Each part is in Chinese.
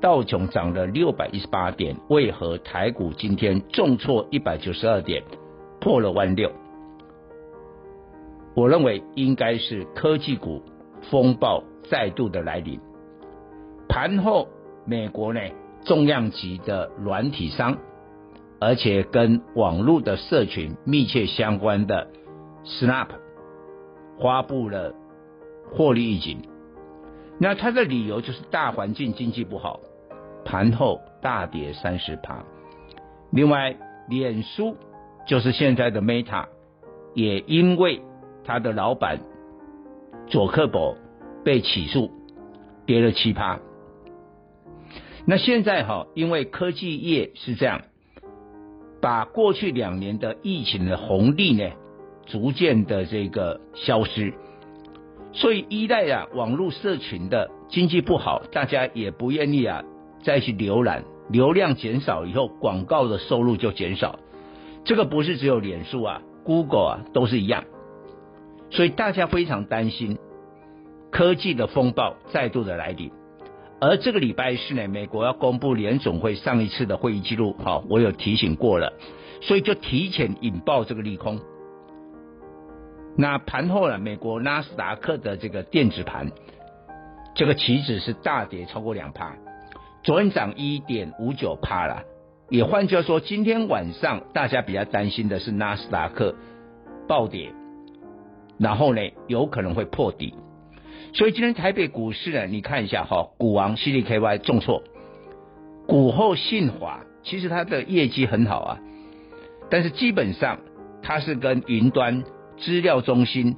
道琼涨了六百一十八点，为何台股今天重挫一百九十二点，破了万六？我认为应该是科技股风暴再度的来临。盘后，美国呢重量级的软体商，而且跟网络的社群密切相关的。Snap 发布了获利预警，那它的理由就是大环境经济不好，盘后大跌三十趴。另外，脸书就是现在的 Meta，也因为他的老板佐克伯被起诉，跌了七趴。那现在哈，因为科技业是这样，把过去两年的疫情的红利呢。逐渐的这个消失，所以依赖啊网络社群的经济不好，大家也不愿意啊再去浏览，流量减少以后，广告的收入就减少。这个不是只有脸书啊，Google 啊都是一样，所以大家非常担心科技的风暴再度的来临。而这个礼拜四呢，美国要公布联总会上一次的会议记录，好，我有提醒过了，所以就提前引爆这个利空。那盘后呢，美国纳斯达克的这个电子盘，这个期指是大跌超过两趴，昨天涨一点五九趴了。也换句话说，今天晚上大家比较担心的是纳斯达克暴跌，然后呢有可能会破底。所以今天台北股市呢，你看一下哈，股王 CDKY 重挫，股后信华其实它的业绩很好啊，但是基本上它是跟云端。资料中心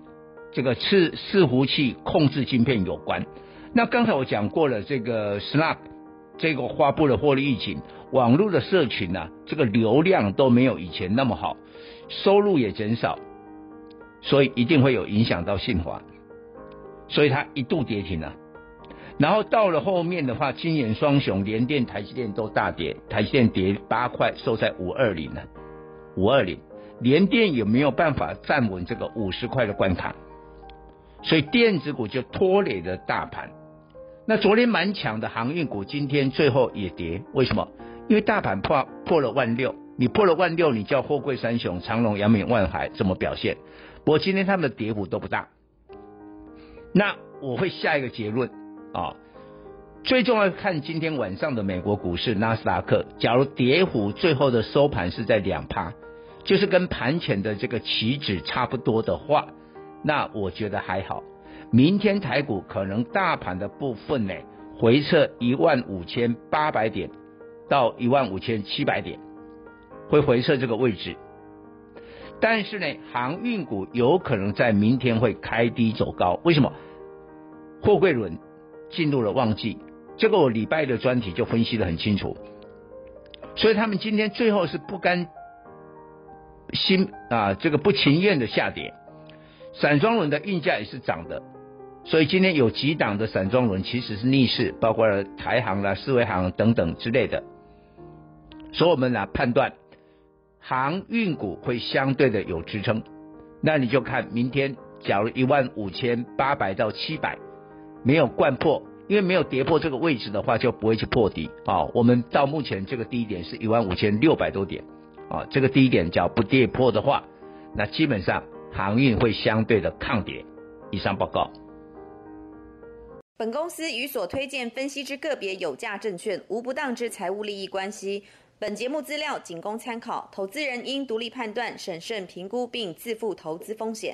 这个伺伺服器控制晶片有关。那刚才我讲过了，这个 Snap 这个发布了获利预警，网络的社群呢、啊，这个流量都没有以前那么好，收入也减少，所以一定会有影响到信华，所以它一度跌停了。然后到了后面的话，金元双雄联电、台积电都大跌，台积电跌八块，收在五二零了，五二零。连电也没有办法站稳这个五十块的关卡？所以电子股就拖累了大盘。那昨天蛮强的航运股，今天最后也跌，为什么？因为大盘破破了万六，你破了万六，你叫货柜三雄长荣、阳明、万海怎么表现？不过今天他们的跌幅都不大。那我会下一个结论啊，最重要看今天晚上的美国股市纳斯达克，假如跌幅最后的收盘是在两趴。就是跟盘前的这个期指差不多的话，那我觉得还好。明天台股可能大盘的部分呢，回撤一万五千八百点到一万五千七百点，会回撤这个位置。但是呢，航运股有可能在明天会开低走高。为什么？货柜轮进入了旺季，这个我礼拜的专题就分析得很清楚。所以他们今天最后是不甘。心啊，这个不情愿的下跌，散装轮的运价也是涨的，所以今天有几档的散装轮其实是逆势，包括了台航啦、四维航等等之类的，所以我们来判断航运股会相对的有支撑，那你就看明天，假如一万五千八百到七百没有掼破，因为没有跌破这个位置的话，就不会去破底啊。我们到目前这个低点是一万五千六百多点。啊，这个第一点叫不跌破的话，那基本上航运会相对的抗跌。以上报告。本公司与所推荐分析之个别有价证券无不当之财务利益关系。本节目资料仅供参考，投资人应独立判断、审慎评估并自负投资风险。